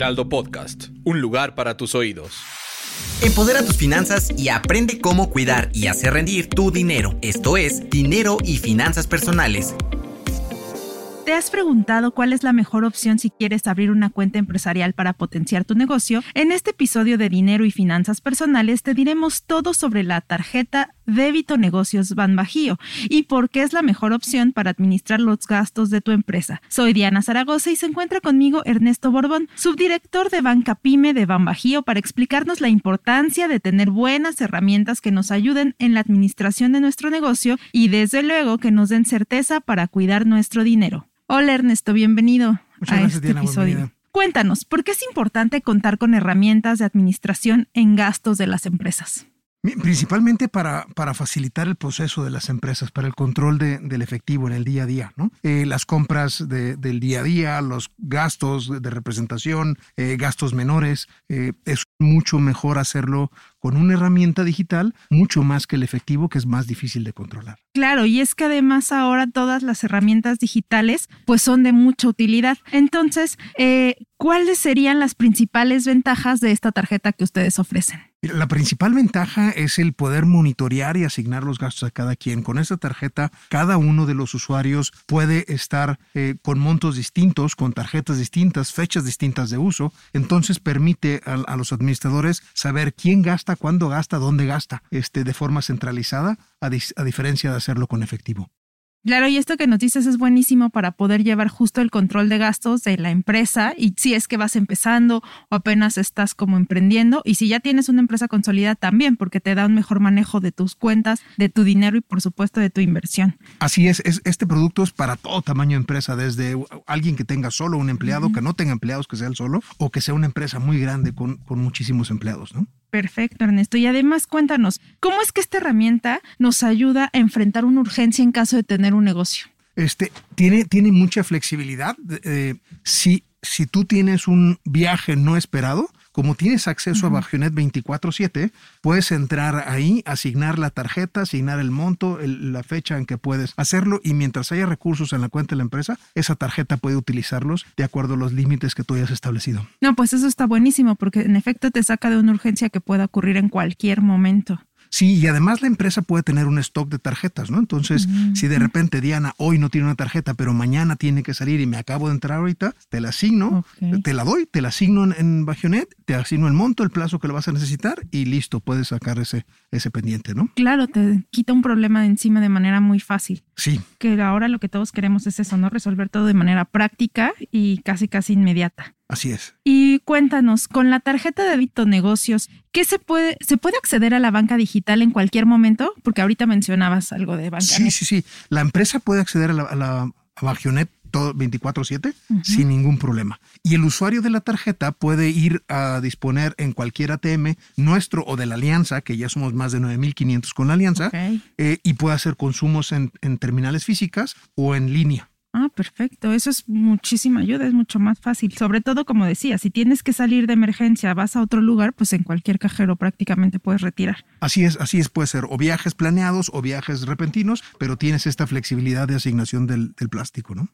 Heraldo Podcast, un lugar para tus oídos. Empodera tus finanzas y aprende cómo cuidar y hacer rendir tu dinero. Esto es Dinero y Finanzas Personales ¿Te has preguntado cuál es la mejor opción si quieres abrir una cuenta empresarial para potenciar tu negocio? En este episodio de Dinero y Finanzas Personales te diremos todo sobre la tarjeta Débito Negocios Banbajío y por qué es la mejor opción para administrar los gastos de tu empresa. Soy Diana Zaragoza y se encuentra conmigo Ernesto Borbón, subdirector de Banca Pyme de Banbajío, para explicarnos la importancia de tener buenas herramientas que nos ayuden en la administración de nuestro negocio y desde luego que nos den certeza para cuidar nuestro dinero. Hola Ernesto, bienvenido a este episodio. Cuéntanos, ¿por qué es importante contar con herramientas de administración en gastos de las empresas? Principalmente para, para facilitar el proceso de las empresas, para el control del efectivo en el día a día, ¿no? Eh, las compras del día a día, los gastos de, representación, eh, gastos menores, eh, es mucho mejor hacerlo con una herramienta digital, mucho más que el efectivo, que es más difícil de controlar. Claro, y es que además ahora todas las herramientas digitales pues son de mucha utilidad. Entonces, ¿cuáles serían las principales ventajas de esta tarjeta que ustedes ofrecen? La principal ventaja es el poder monitorear y asignar los gastos a cada quien. Con esta tarjeta, cada uno de los usuarios puede estar eh, con montos distintos, con tarjetas distintas, fechas distintas de uso. Entonces permite a, los administradores saber quién gasta, cuándo gasta, dónde gasta, este, de forma centralizada, a diferencia de hacerlo con efectivo. Claro, y esto que nos dices es buenísimo para poder llevar justo el control de gastos de la empresa y si es que vas empezando o apenas estás como emprendiendo y si ya tienes una empresa consolidada también porque te da un mejor manejo de tus cuentas, de tu dinero y por supuesto de tu inversión. Así es, este producto es para todo tamaño de empresa, desde alguien que tenga solo un empleado, que no tenga empleados, que sea el solo, o que sea una empresa muy grande con, con muchísimos empleados, ¿no? Perfecto, Ernesto. Y además cuéntanos, ¿cómo es que esta herramienta nos ayuda a enfrentar una urgencia en caso de tener un negocio? Este, tiene, tiene mucha flexibilidad. Eh, si, si tú tienes un viaje no esperado, como tienes acceso a Bajionet 24/7, puedes entrar ahí, asignar la tarjeta, asignar el monto, la fecha en que puedes hacerlo y mientras haya recursos en la cuenta de la empresa, esa tarjeta puede utilizarlos de acuerdo a los límites que tú hayas establecido. No, pues eso está buenísimo porque en efecto te saca de una urgencia que pueda ocurrir en cualquier momento. Sí, y además la empresa puede tener un stock de tarjetas, ¿no? Entonces, si de repente Diana hoy no tiene una tarjeta, pero mañana tiene que salir y me acabo de entrar ahorita, te la asigno, te la doy, te la asigno en, en, Bagionet, te asigno el monto, el plazo que lo vas a necesitar y listo, puedes sacar ese, ese pendiente, ¿no? Claro, te quita un problema de encima de manera muy fácil. Sí. Que ahora lo que todos queremos es eso, ¿no? Resolver todo de manera práctica y casi, casi inmediata. Así es. Y cuéntanos, con la tarjeta de débito negocios, ¿qué se puede, se puede acceder a la banca digital en cualquier momento? Porque ahorita mencionabas algo de banca. Sí, sí, sí. La empresa puede acceder a la, a la 24/7 sin ningún problema. Y el usuario de la tarjeta puede ir a disponer en cualquier ATM nuestro o de la alianza, que ya somos más de 9.500 con la alianza, eh, y puede hacer consumos en terminales físicas o en línea. Ah, perfecto. Eso es muchísima ayuda, es mucho más fácil. Sobre todo, como decía, si tienes que salir de emergencia, vas a otro lugar, pues en cualquier cajero prácticamente puedes retirar. Así es, así es, puede ser o viajes planeados o viajes repentinos, pero tienes esta flexibilidad de asignación del, del plástico, ¿no?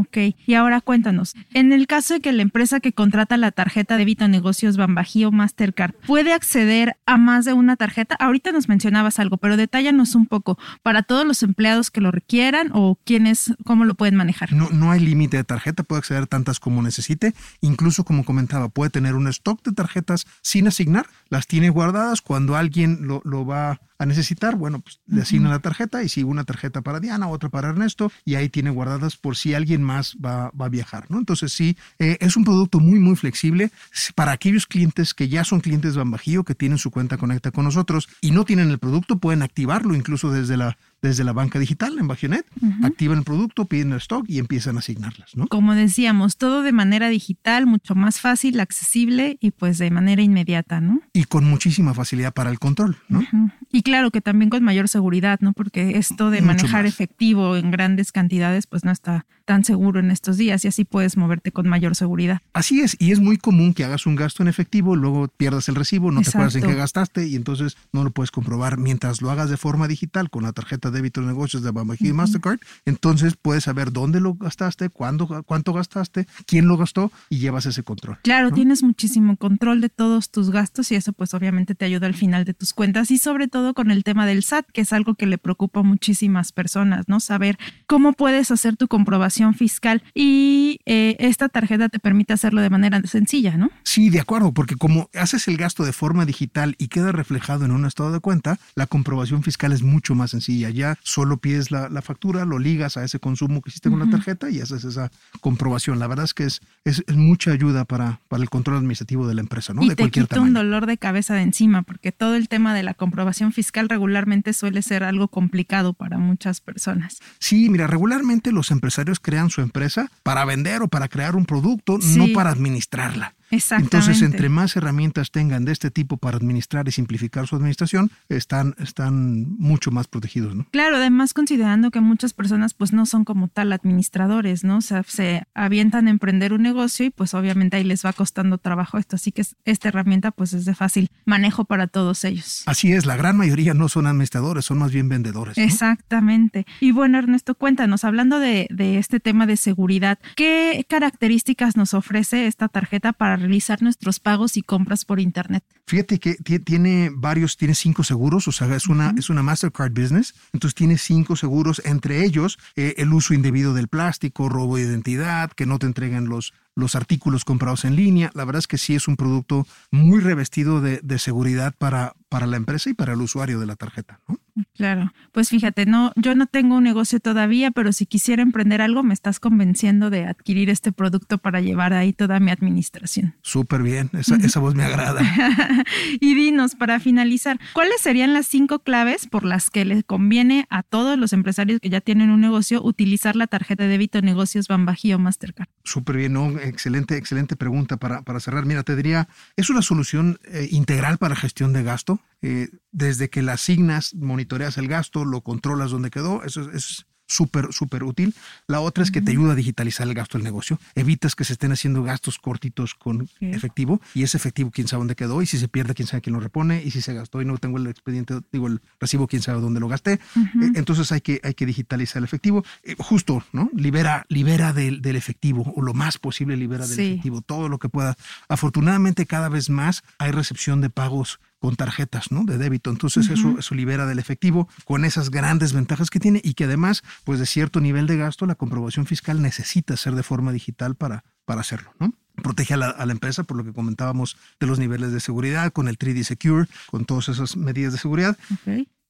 Ok, y ahora cuéntanos, en el caso de que la empresa que contrata la tarjeta de débito negocios Bambajío Mastercard puede acceder a más de una tarjeta, ahorita nos mencionabas algo, pero detállanos un poco, para todos los empleados que lo requieran o quiénes, cómo lo pueden manejar. No, no hay límite de tarjeta, puede acceder tantas como necesite, incluso como comentaba, puede tener un stock de tarjetas sin asignar, las tiene guardadas, cuando alguien lo, lo va a necesitar, bueno, pues le asigna la tarjeta y si una tarjeta para Diana, otra para Ernesto, y ahí tiene guardadas por si alguien más va, a viajar, ¿no? Entonces sí, eh, es un producto muy, muy flexible para aquellos clientes que ya son clientes Bambajío, que tienen su cuenta conecta con nosotros y no tienen el producto, pueden activarlo incluso desde la desde la banca digital en Bagionet, activan el producto, piden el stock y empiezan a asignarlas, ¿no? Como decíamos, todo de manera digital, mucho más fácil, accesible y pues de manera inmediata, ¿no? Y con muchísima facilidad para el control, ¿no? Y claro que también con mayor seguridad, ¿no? Porque esto de manejar efectivo en grandes cantidades pues no está tan seguro en estos días y así puedes moverte con mayor seguridad. Así es, y es muy común que hagas un gasto en efectivo, luego pierdas el recibo, no te acuerdas en qué gastaste y entonces no lo puedes comprobar. Mientras lo hagas de forma digital con la tarjeta de débito de negocios de Bambaji y Mastercard, entonces puedes saber dónde lo gastaste, cuándo, cuánto gastaste, quién lo gastó y llevas ese control. Claro, tienes muchísimo control de todos tus gastos y eso pues obviamente te ayuda al final de tus cuentas y sobre todo con el tema del SAT, que es algo que le preocupa a muchísimas personas, ¿no? Saber cómo puedes hacer tu comprobación fiscal y eh, esta tarjeta te permite hacerlo de manera sencilla, ¿no? Sí, de acuerdo, porque como haces el gasto de forma digital y queda reflejado en un estado de cuenta, la comprobación fiscal es mucho más sencilla. Ya solo pides la, factura, lo ligas a ese consumo que hiciste con la tarjeta y haces esa comprobación. La verdad es que es, es, mucha ayuda para, para el control administrativo de la empresa, ¿no? Y de te quita un dolor de cabeza de encima, porque todo el tema de la comprobación fiscal regularmente suele ser algo complicado para muchas personas. Sí, mira, regularmente los empresarios crean su empresa para vender o para crear un producto, no para administrarla. Entonces, entre más herramientas tengan de este tipo para administrar y simplificar su administración, están, están mucho más protegidos, ¿no? Claro, además considerando que muchas personas pues no son como tal administradores, ¿no? O sea, se avientan a emprender un negocio y pues obviamente ahí les va costando trabajo esto, así que esta herramienta pues es de fácil manejo para todos ellos. Así es, la gran mayoría no son administradores, son más bien vendedores. Exactamente. Y bueno, Ernesto, cuéntanos, hablando de, de este tema de seguridad, ¿qué características nos ofrece esta tarjeta para realizar nuestros pagos y compras por Internet. Fíjate que tiene varios, tiene cinco seguros, o sea, es una, es una Mastercard Business, entonces tiene cinco seguros, entre ellos eh, el uso indebido del plástico, robo de identidad, que no te entreguen los, los artículos comprados en línea. La verdad es que sí es un producto muy revestido de, de seguridad para, para la empresa y para el usuario de la tarjeta, ¿no? Claro, pues fíjate, no, yo no tengo un negocio todavía, pero si quisiera emprender algo, me estás convenciendo de adquirir este producto para llevar ahí toda mi administración. Súper bien, esa, esa voz me agrada. y dinos, para finalizar, ¿cuáles serían las cinco claves por las que les conviene a todos los empresarios que ya tienen un negocio utilizar la tarjeta de débito negocios Bambaji o Mastercard? Súper bien, ¿no? Excelente, excelente pregunta para, para cerrar. Mira, te diría, es una solución eh, integral para gestión de gasto eh, desde que la asignas, monitoreas el gasto, lo controlas donde quedó, eso es súper, súper útil. La otra es que te ayuda a digitalizar el gasto del negocio. Evitas que se estén haciendo gastos cortitos con efectivo y ese efectivo quién sabe dónde quedó y si se pierde quién sabe quién lo repone y si se gastó y no tengo el expediente, digo el recibo quién sabe dónde lo gasté. Eh, entonces hay que, hay que digitalizar el efectivo. Eh, justo, ¿no? Libera, libera del, del, efectivo o lo más posible libera del efectivo, todo lo que pueda. Afortunadamente cada vez más hay recepción de pagos con tarjetas ¿no? de débito. Entonces eso, eso libera del efectivo con esas grandes ventajas que tiene y que además, pues de cierto nivel de gasto, la comprobación fiscal necesita ser de forma digital para, para hacerlo. ¿no? Protege a la, empresa por lo que comentábamos de los niveles de seguridad, con el 3D Secure, con todas esas medidas de seguridad.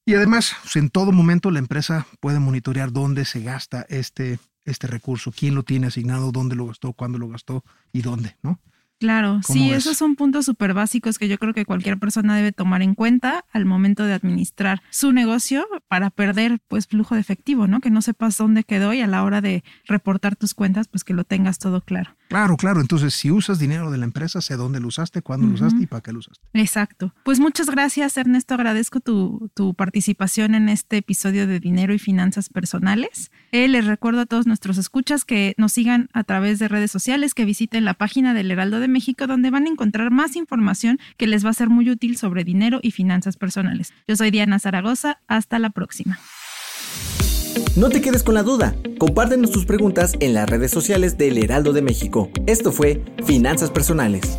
Y además, pues, en todo momento la empresa puede monitorear dónde se gasta este, este recurso, quién lo tiene asignado, dónde lo gastó, cuándo lo gastó y dónde, ¿no? Claro, sí, esos son puntos súper básicos que yo creo que cualquier persona debe tomar en cuenta al momento de administrar su negocio para perder pues flujo de efectivo, ¿no? Que no sepas dónde quedó y a la hora de reportar tus cuentas pues que lo tengas todo claro. Claro, claro. Entonces, si usas dinero de la empresa, sé dónde lo usaste, cuándo lo usaste y para qué lo usaste. Exacto. Pues muchas gracias, Ernesto. Agradezco tu, tu participación en este episodio de Dinero y Finanzas Personales. Eh, les recuerdo a todos nuestros escuchas que nos sigan a través de redes sociales, que visiten la página del Heraldo México, donde van a encontrar más información que les va a ser muy útil sobre dinero y finanzas personales. Yo soy Diana Zaragoza. Hasta la próxima. No te quedes con la duda. Compártenos tus preguntas en las redes sociales del Heraldo de México. Esto fue Finanzas Personales.